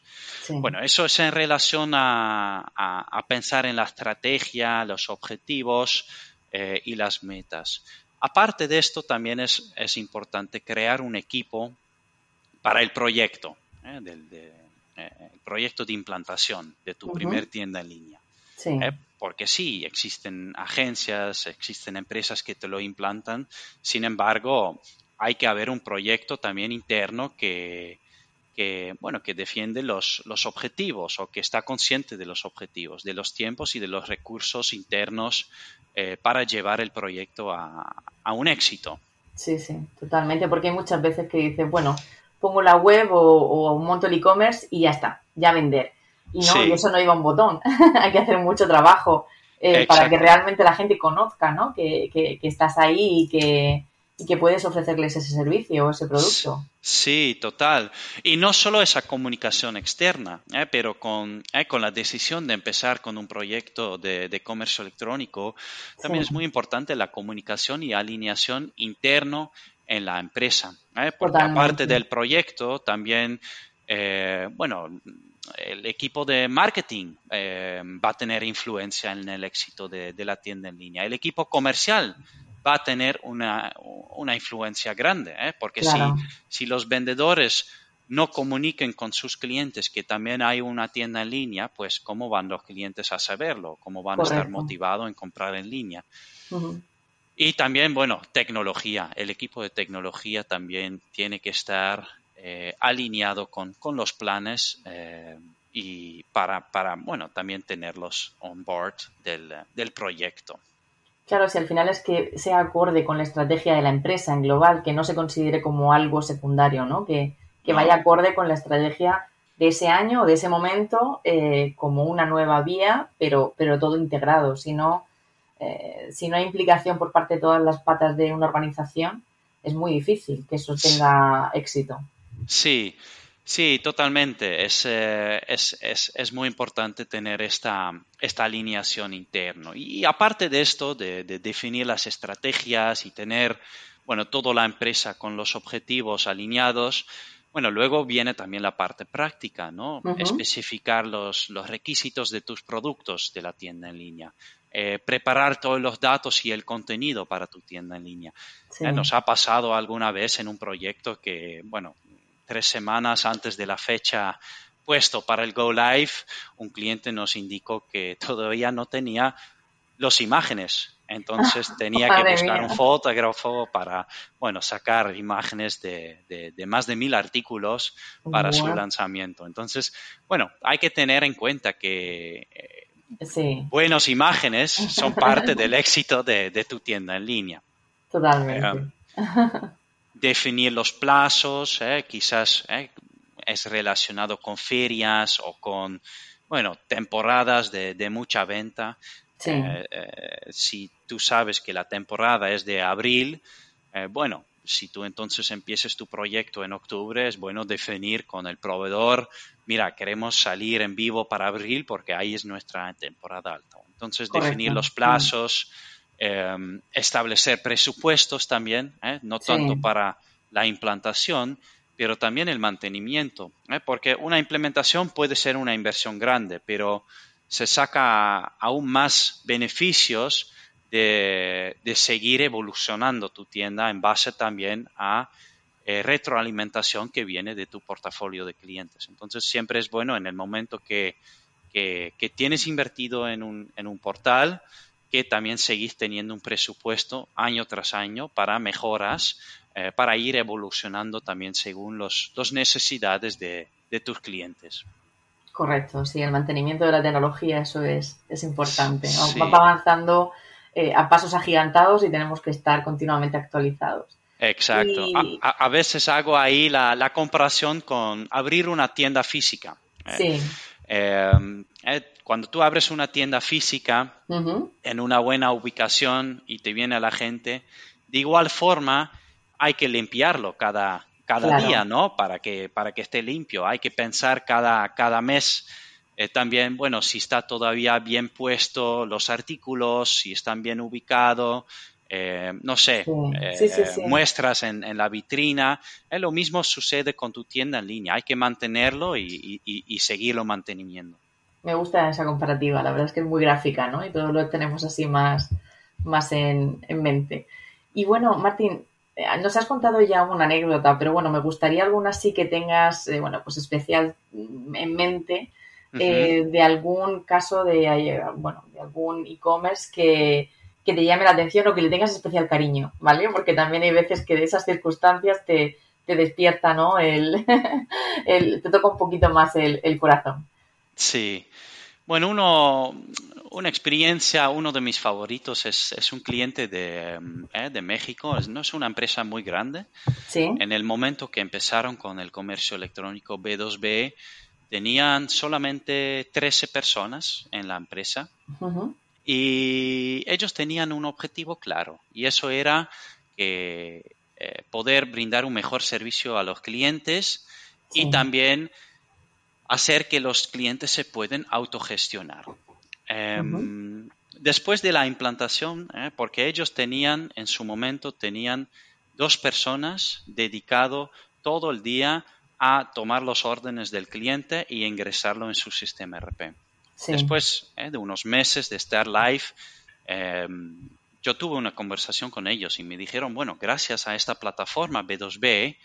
Speaker 2: Bueno, eso es en relación a, pensar en la estrategia, los objetivos eh, y las metas. Aparte de esto, también es, es importante crear un equipo para el proyecto, eh, del, eh, el proyecto de implantación de tu primer tienda en línea.
Speaker 1: Sí
Speaker 2: porque sí, existen agencias, existen empresas que te lo implantan, sin embargo, hay que haber un proyecto también interno que, bueno, que defiende los, los, objetivos o que está consciente de los objetivos, de los tiempos y de los recursos internos eh, para llevar el proyecto a, un éxito.
Speaker 1: Sí, sí, totalmente, porque hay muchas veces que dices, bueno, pongo la web o, monto el e-commerce y ya está, ya vender. Y no, y eso no iba un botón. [laughs] Hay que hacer mucho trabajo eh, para que realmente la gente conozca, ¿no? Que, que, estás ahí y que, y que puedes ofrecerles ese servicio o ese producto.
Speaker 2: Sí, total. Y no solo esa comunicación externa, ¿eh? pero con, ¿eh? con la decisión de empezar con un proyecto de, de comercio electrónico, también es muy importante la comunicación y alineación interno en la empresa. Porque aparte del proyecto, también, bueno, el equipo de marketing eh, va a tener influencia en el éxito de, la tienda en línea. El equipo comercial va a tener una, influencia grande, ¿eh? porque si, si los vendedores no comuniquen con sus clientes que también hay una tienda en línea, pues cómo van los clientes a saberlo, cómo van a estar motivados en comprar en línea. Y también, bueno, tecnología. El equipo de tecnología también tiene que estar eh, alineado con, los planes eh, y para, bueno, también tenerlos on board del, proyecto.
Speaker 1: Claro, si al final es que sea acorde con la estrategia de la empresa en global, que no se considere como algo secundario, ¿no? Que, vaya acorde con la estrategia de ese año o de ese momento eh, como una nueva vía, pero, pero todo integrado. Si no, si no hay implicación por parte de todas las patas de una organización, es muy difícil que eso tenga éxito.
Speaker 2: Sí, sí, totalmente. Eh, es, es, es, muy importante tener esta, esta alineación interna. Y, aparte de esto, de, definir las estrategias y tener, bueno, toda la empresa con los objetivos alineados, bueno, luego viene también la parte práctica, ¿no? Especificar los, los, requisitos de tus productos de la tienda en línea. Eh, preparar todos los datos y el contenido para tu tienda en línea. Eh, nos ha pasado alguna vez en un proyecto que, bueno, tres semanas antes de la fecha puesto para el Go Live, un cliente nos indicó que todavía no tenía las imágenes. Entonces tenía que buscar un fotógrafo para, bueno, sacar imágenes de, más de mil artículos para su lanzamiento. Entonces, bueno, hay que tener en cuenta que eh, buenas imágenes son parte [laughs] del éxito de, tu tienda en línea.
Speaker 1: Totalmente.
Speaker 2: Eh, [laughs] definir los plazos, quizás es relacionado con ferias o con, bueno, temporadas de, mucha venta. si tú sabes que la temporada es de abril, bueno, si tú entonces empieces tu proyecto en octubre, es bueno definir con el proveedor, mira, queremos salir en vivo para abril porque ahí es nuestra temporada alta. Entonces, definir los plazos, establecer presupuestos también, ¿eh? no tanto para la implantación, pero también el mantenimiento, ¿eh? porque una implementación puede ser una inversión grande, pero se saca aún más beneficios de, seguir evolucionando tu tienda en base también a eh, retroalimentación que viene de tu portafolio de clientes. Entonces siempre es bueno en el momento que, tienes invertido en un, en un portal, que también seguís teniendo un presupuesto año tras año para mejoras, eh, para ir evolucionando también según las los necesidades de, tus clientes.
Speaker 1: Correcto, sí, el mantenimiento de la tecnología, eso es, es importante. Va avanzando eh, a pasos agigantados y tenemos que estar continuamente actualizados.
Speaker 2: Exacto. A, veces hago ahí la, comparación con abrir una tienda física. ¿eh? Sí. Em, eh, cuando tú abres una tienda física en una buena ubicación y te viene la gente, de igual forma hay que limpiarlo cada, cada día, ¿no? Para que, para que esté limpio. Hay que pensar cada, cada mes eh, también, bueno, si está todavía bien puesto los artículos, si están bien ubicados, eh, no sé, eh, muestras en, la vitrina. lo mismo sucede con tu tienda en línea. Hay que mantenerlo y, seguirlo manteniendo.
Speaker 1: Me gusta esa comparativa, la verdad es que es muy gráfica, ¿no? Y todo lo tenemos así más, más en, mente. Y bueno, Martín, nos has contado ya una anécdota, pero bueno, me gustaría alguna sí que tengas, bueno, pues especial en mente eh, de algún caso de, eh, bueno, de algún e-commerce que, te llame la atención o que le tengas especial cariño, ¿vale? Porque también hay veces que de esas circunstancias te, despierta, ¿no? [laughs] El, te toca un poquito más el, corazón.
Speaker 2: Sí. Bueno, uno, una experiencia, uno de mis favoritos es, un cliente de, eh, de, México, no es una empresa muy grande. Sí. En el momento que empezaron con el comercio electrónico B2B, Tenían solamente 13 personas en la empresa y ellos tenían un objetivo claro y eso era eh, poder brindar un mejor servicio a los clientes y también hacer que los clientes se puedan autogestionar. Em, después de la implantación, eh, porque ellos tenían, en su momento, tenían dos personas dedicado todo el día a tomar los órdenes del cliente y ingresarlo en su sistema RP. Después eh, de unos meses de estar live, em, yo tuve una conversación con ellos y me dijeron, bueno, gracias a esta plataforma B2B,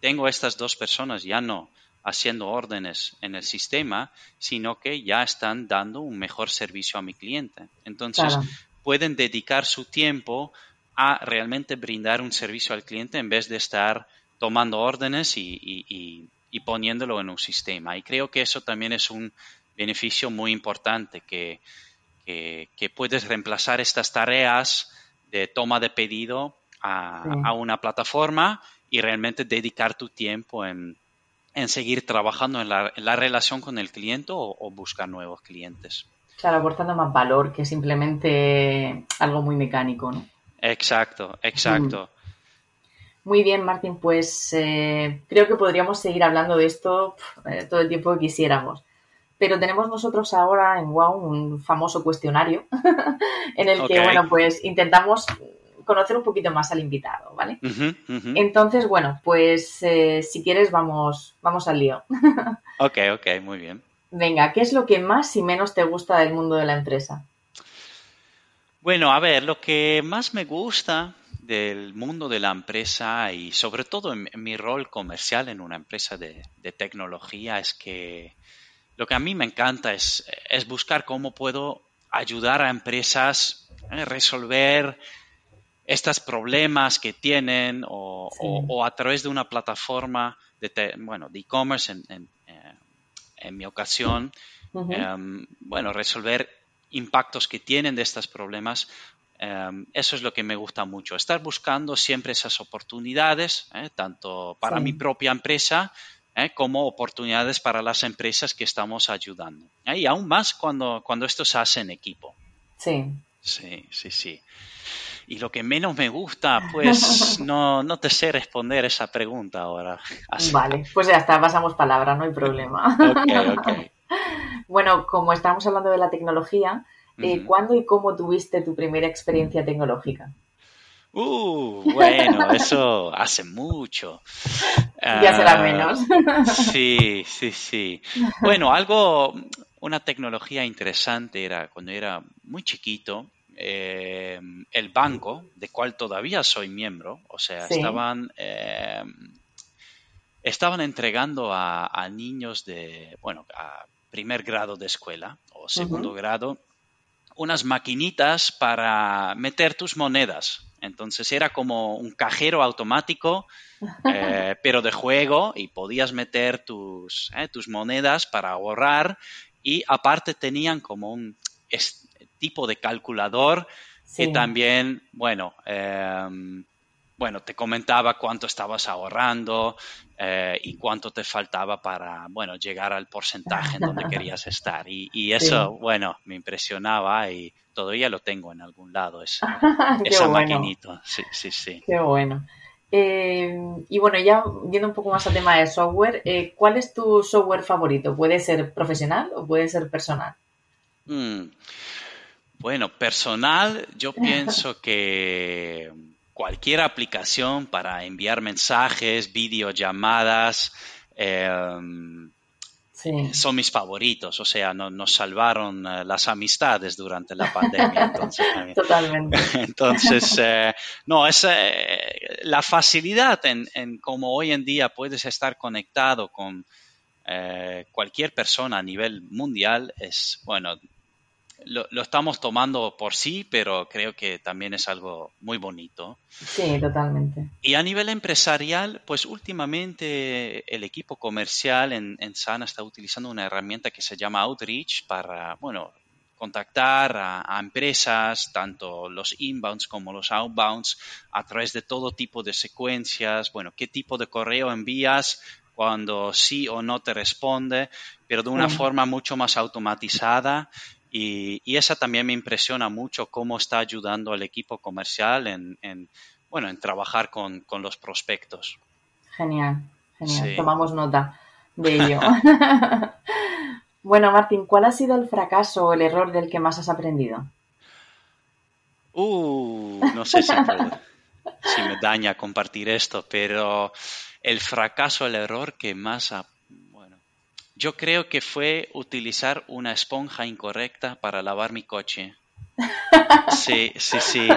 Speaker 2: tengo estas dos personas ya no haciendo órdenes en el sistema, sino que ya están dando un mejor servicio a mi cliente. Entonces, pueden dedicar su tiempo a realmente brindar un servicio al cliente en vez de estar tomando órdenes y, poniéndolo en un sistema. Y creo que eso también es un beneficio muy importante, que, puedes reemplazar estas tareas de toma de pedido a, una plataforma y realmente dedicar tu tiempo en, seguir trabajando en la, relación con el cliente o, buscar nuevos clientes.
Speaker 1: Claro, aportando más valor que simplemente algo muy mecánico, ¿no?
Speaker 2: Exacto, exacto.
Speaker 1: Muy bien, Martín, pues eh, creo que podríamos seguir hablando de esto eh, todo el tiempo que quisiéramos. Pero tenemos nosotros ahora en WOW un famoso cuestionario [laughs] en el que, bueno, pues intentamos conocer un poquito más al invitado, ¿vale? Entonces, bueno, pues eh, si quieres vamos, vamos al lío. [laughs]
Speaker 2: ok, ok, muy bien.
Speaker 1: Venga, ¿qué es lo que más y menos te gusta del mundo de la empresa?
Speaker 2: Bueno, a ver, lo que más me gusta del mundo de la empresa y sobre todo en, mi rol comercial en una empresa de, tecnología es que lo que a mí me encanta es, buscar cómo puedo ayudar a empresas a resolver estos problemas que tienen o, a través de una plataforma de, bueno, de e-commerce en, eh, mi ocasión, em, bueno, resolver impactos que tienen de estos problemas Em, eso es lo que me gusta mucho, estar buscando siempre esas oportunidades, ¿eh? tanto para mi propia empresa ¿eh? como oportunidades para las empresas que estamos ayudando. Y aún más cuando, cuando esto se hace en equipo.
Speaker 1: Sí.
Speaker 2: Sí, sí, sí. Y lo que menos me gusta, pues [laughs] no, no te sé responder esa pregunta ahora.
Speaker 1: Vale, pues ya está, pasamos palabra, no hay problema. [laughs]
Speaker 2: ok, ok. [laughs]
Speaker 1: Bueno, como estamos hablando de la tecnología, eh, ¿cuándo y cómo tuviste tu primera experiencia tecnológica?
Speaker 2: Uh, bueno, eso hace mucho.
Speaker 1: ya será ah, menos.
Speaker 2: sí, sí, sí. Bueno, algo, una tecnología interesante era cuando era muy chiquito, eh, el banco, de cual todavía soy miembro, o sea, estaban, eh, estaban entregando a, niños de, bueno, a primer grado de escuela o segundo grado, unas maquinitas para meter tus monedas. Entonces era como un cajero automático, [laughs] eh, pero de juego, y podías meter tus, tus monedas para ahorrar. Y aparte tenían como un tipo de calculador que también, bueno, em, bueno, te comentaba cuánto estabas ahorrando eh, y cuánto te faltaba para, bueno, llegar al porcentaje en donde [laughs] querías estar. Y, eso, bueno, me impresionaba y todavía lo tengo en algún lado, [laughs] esa, esa maquinita. Sí, sí, sí.
Speaker 1: Qué bueno. Eh, y bueno, ya yendo un poco más al tema de software, eh, ¿cuál es tu software favorito? ¿Puede ser profesional o puede ser personal?
Speaker 2: Mm, bueno, personal, yo pienso que cualquier aplicación para enviar mensajes, videollamadas, em, son mis favoritos. O sea, nos salvaron eh, las amistades durante la pandemia. Entonces, [laughs]
Speaker 1: Totalmente. [laughs]
Speaker 2: Entonces, eh, no, es eh, la facilidad en, en cómo hoy en día puedes estar conectado con cualquier persona a nivel mundial es, bueno, lo, estamos tomando por sí, pero creo que también es algo muy bonito.
Speaker 1: Sí, totalmente.
Speaker 2: Y a nivel empresarial, pues últimamente el equipo comercial en, en Sana está utilizando una herramienta que se llama Outreach para, bueno, contactar a, empresas, tanto los inbounds como los outbounds, a través de todo tipo de secuencias, bueno, qué tipo de correo envías cuando sí o no te responde, pero de una forma mucho más automatizada y, esa también me impresiona mucho cómo está ayudando al equipo comercial en, bueno, en trabajar con, los prospectos.
Speaker 1: Genial, genial. Tomamos nota de ello. [laughs] bueno, Martín, ¿cuál ha sido el fracaso o el error del que más has aprendido?
Speaker 2: Uh, no sé si, si me daña compartir esto, pero el fracaso, el error que más ha yo creo que fue utilizar una esponja incorrecta para lavar mi coche. [laughs] Sí, sí, sí.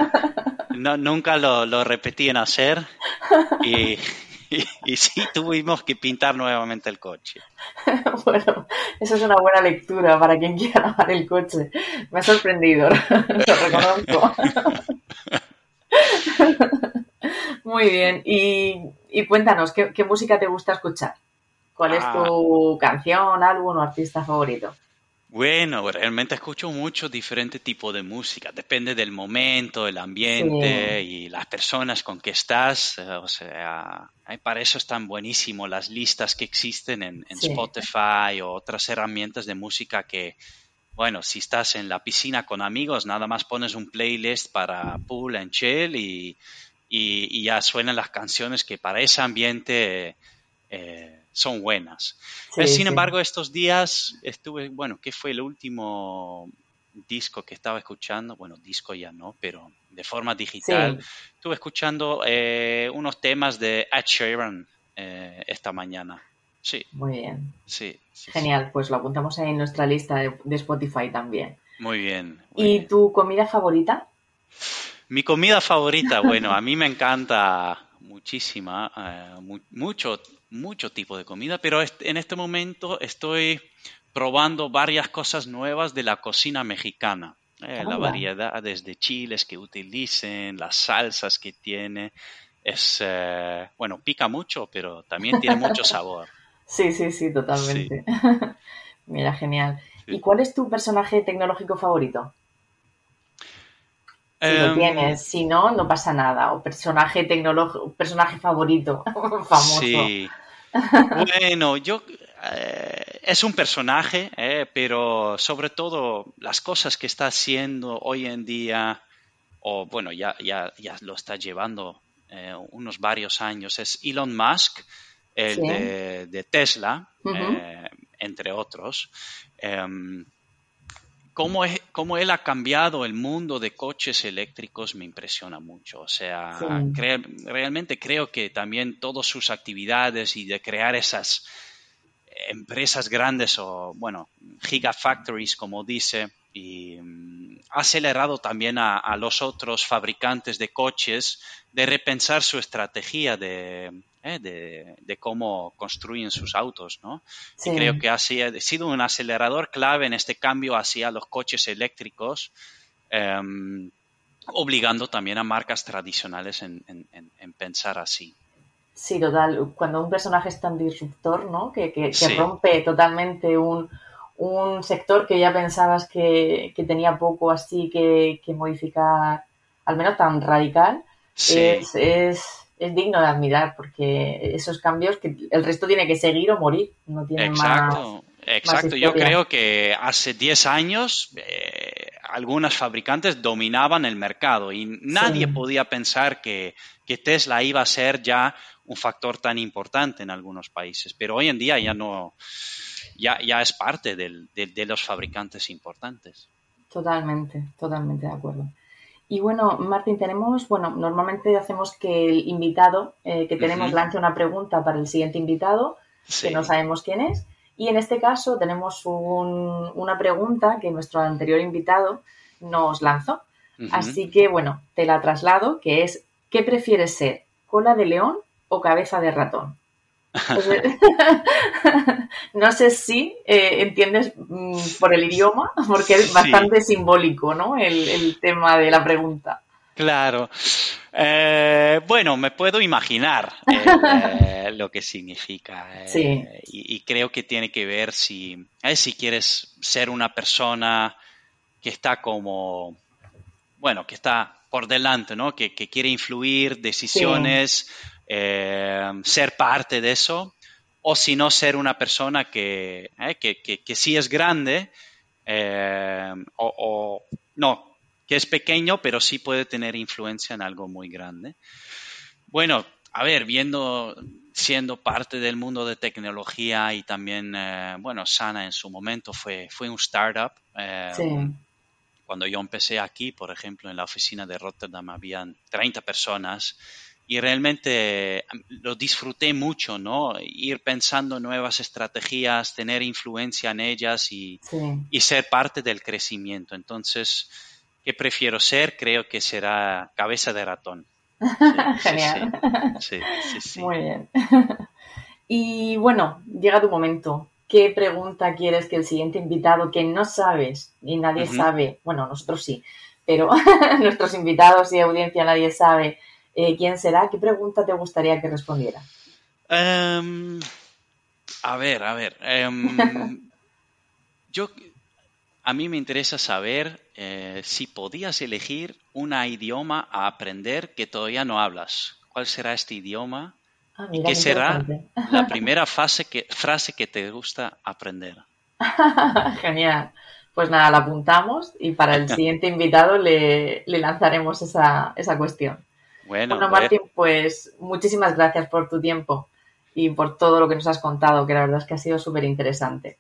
Speaker 2: No, nunca lo, repetí en hacer y, y, sí tuvimos que pintar nuevamente el coche. [laughs]
Speaker 1: Bueno, eso es una buena lectura para quien quiera lavar el coche. Me ha sorprendido, [laughs] lo reconozco. Muy bien. Y, cuéntanos, ¿qué música te gusta escuchar? ¿Cuál es ah. tu canción, álbum o artista favorito?
Speaker 2: Bueno, realmente escucho mucho diferente tipo de música. Depende del momento, el ambiente y las personas con que estás. O sea, para eso están buenísimos las listas que existen en, Spotify o otras herramientas de música que, bueno, si estás en la piscina con amigos, nada más pones un playlist para pool and chill y, y, ya suenan las canciones que para ese ambiente eh, son buenas. Sin embargo, estos días estuve, bueno, ¿qué fue el último disco que estaba escuchando? Bueno, disco ya no, pero de forma digital. Estuve escuchando eh, unos temas de Ed Sheeran eh, esta mañana. Sí.
Speaker 1: Muy bien.
Speaker 2: Sí.
Speaker 1: Genial, pues lo apuntamos ahí en nuestra lista de, Spotify también.
Speaker 2: Muy bien.
Speaker 1: ¿Y tu comida favorita?
Speaker 2: Mi comida favorita, bueno, a mí me encanta muchísima, eh, mucho mucho tipo de comida, pero en este momento estoy probando varias cosas nuevas de la cocina mexicana. Eh, la variedad de chiles que utilicen, las salsas que tiene. Es, eh, bueno, pica mucho, pero también tiene mucho [laughs] sabor.
Speaker 1: Sí, sí, sí, totalmente. [laughs] Mira, genial. ¿Y cuál es tu personaje tecnológico favorito? Si lo
Speaker 2: Em,
Speaker 1: tienes, si no, no pasa nada. O personaje tecnológico, personaje favorito, [laughs] famoso.
Speaker 2: Sí. Bueno, yo eh, es un personaje, eh, pero sobre todo las cosas que está haciendo hoy en día, o bueno, ya, ya, ya lo está llevando eh, unos varios años, es Elon Musk, el
Speaker 1: Sí.
Speaker 2: de, de Tesla, entre otros. Cómo, es- cómo él ha cambiado el mundo de coches eléctricos me impresiona mucho. O sea,
Speaker 1: Sí.
Speaker 2: cre- realmente creo que también todas sus actividades y de crear esas empresas grandes o, bueno, gigafactories, como dice, y mm, acelerado también a, a los otros fabricantes de coches de repensar su estrategia de, eh, de, de cómo construyen sus autos, ¿no?
Speaker 1: Sí.
Speaker 2: Y creo que ha sido, un acelerador clave en este cambio hacia los coches eléctricos, em, obligando también a marcas tradicionales en, en- en- en pensar así.
Speaker 1: Sí, total. Cuando un personaje es tan disruptor, ¿no? Que, que- que
Speaker 2: Sí.
Speaker 1: rompe totalmente un, un sector que ya pensabas que, que tenía poco así que, que modificar, al menos tan radical,
Speaker 2: Sí.
Speaker 1: es, es, es digno de admirar, porque esos cambios que el resto tiene que seguir o morir, no tiene más.
Speaker 2: Exacto, exacto. Yo creo que hace 10 años eh, algunas fabricantes dominaban el mercado y nadie
Speaker 1: Sí.
Speaker 2: podía pensar que, que Tesla iba a ser ya un factor tan importante en algunos países. Pero hoy en día ya no, ya, ya es parte del- de, de los fabricantes importantes.
Speaker 1: Totalmente, totalmente de acuerdo. Y bueno, Martín, tenemos, bueno, normalmente hacemos que el invitado eh, que tenemos lance una pregunta para el siguiente invitado,
Speaker 2: Sí.
Speaker 1: que no sabemos quién es. Y en este caso tenemos un- una pregunta que nuestro anterior invitado nos lanzó. Así que bueno, te la traslado, que es, ¿qué prefieres ser? ¿Cola de león o cabeza de ratón? Pues, [laughs] no sé si eh, entiendes mm, por el idioma, [laughs] porque es
Speaker 2: Sí.
Speaker 1: bastante simbólico, ¿no? El, el tema de la pregunta.
Speaker 2: Claro. Eh, bueno, me puedo imaginar eh, eh, lo que significa. eh,
Speaker 1: Sí.
Speaker 2: y, y creo que tiene que ver si, eh, si quieres ser una persona que está como, bueno, que está por delante, ¿no? Que, que quiere influir decisiones, eh, ser parte de eso, o si no, ser una persona que, eh, que, que- que sí es grande, eh, o, o- no, que es pequeño, pero sí puede tener influencia en algo muy grande. Bueno, a ver, viendo, siendo parte del mundo de tecnología y también, bueno, Sana en su momento fue, fue un startup.
Speaker 1: Sí,
Speaker 2: Cuando yo empecé aquí, por ejemplo, en la oficina de Rotterdam habían 30 personas y realmente lo disfruté mucho, ¿no? Ir pensando nuevas estrategias, tener influencia en ellas y,
Speaker 1: sí.
Speaker 2: y ser parte del crecimiento. Entonces, ¿qué prefiero ser? Creo que será cabeza de ratón. [laughs] Sí,
Speaker 1: Genial.
Speaker 2: Sí, sí, sí.
Speaker 1: Muy bien. [laughs] Y bueno, llega tu momento. ¿Qué pregunta quieres que el siguiente invitado que no sabes y nadie sabe, bueno, nosotros sí, pero [laughs] nuestros invitados y audiencia nadie sabe eh, quién será? ¿Qué pregunta te gustaría que respondiera?
Speaker 2: Em, a ver, a ver. em, [laughs] yo, a mí me interesa saber eh, si podías elegir un idioma a aprender que todavía no hablas. ¿Cuál será este idioma?
Speaker 1: Ah,
Speaker 2: ¿Y
Speaker 1: mira,
Speaker 2: qué será la [laughs] primera fase que, frase que te gusta aprender? [laughs]
Speaker 1: Genial. Pues nada, la apuntamos y para el siguiente invitado le, le lanzaremos esa, esa cuestión.
Speaker 2: Bueno,
Speaker 1: Bueno, Martín, pues muchísimas gracias por tu tiempo y por todo lo que nos has contado, que la verdad es que ha sido súper interesante.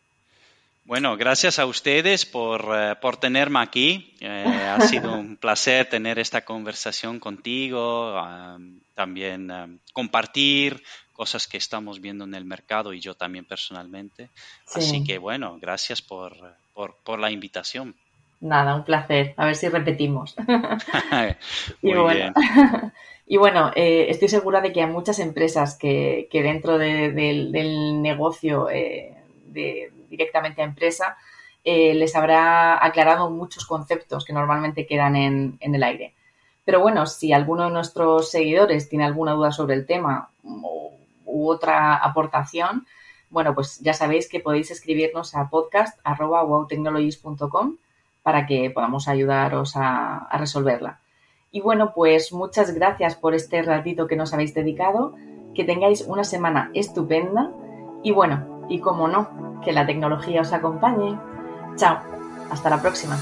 Speaker 2: bueno, gracias a ustedes por, eh, por tenerme aquí. Eh, ha [laughs] sido un placer tener esta conversación contigo, am, también am, compartir cosas que estamos viendo en el mercado y yo también personalmente. Así
Speaker 1: Sí.
Speaker 2: que bueno, gracias por, por, por la invitación.
Speaker 1: Nada, un placer. A ver si repetimos. [laughs] [laughs] Y bueno,
Speaker 2: bien. [laughs]
Speaker 1: y bueno eh, estoy segura de que hay muchas empresas que, que dentro de- del, del negocio eh, de, directamente a empresa eh, les habrá aclarado muchos conceptos que normalmente quedan en, en el aire. Pero bueno, si alguno de nuestros seguidores tiene alguna duda sobre el tema u otra aportación, bueno, pues ya sabéis que podéis escribirnos a podcast.wowtechnologies.com para que podamos ayudaros a, resolverla. Y bueno, pues muchas gracias por este ratito que nos habéis dedicado, que tengáis una semana estupenda y bueno, y como no, que la tecnología os acompañe. Chao, hasta la próxima.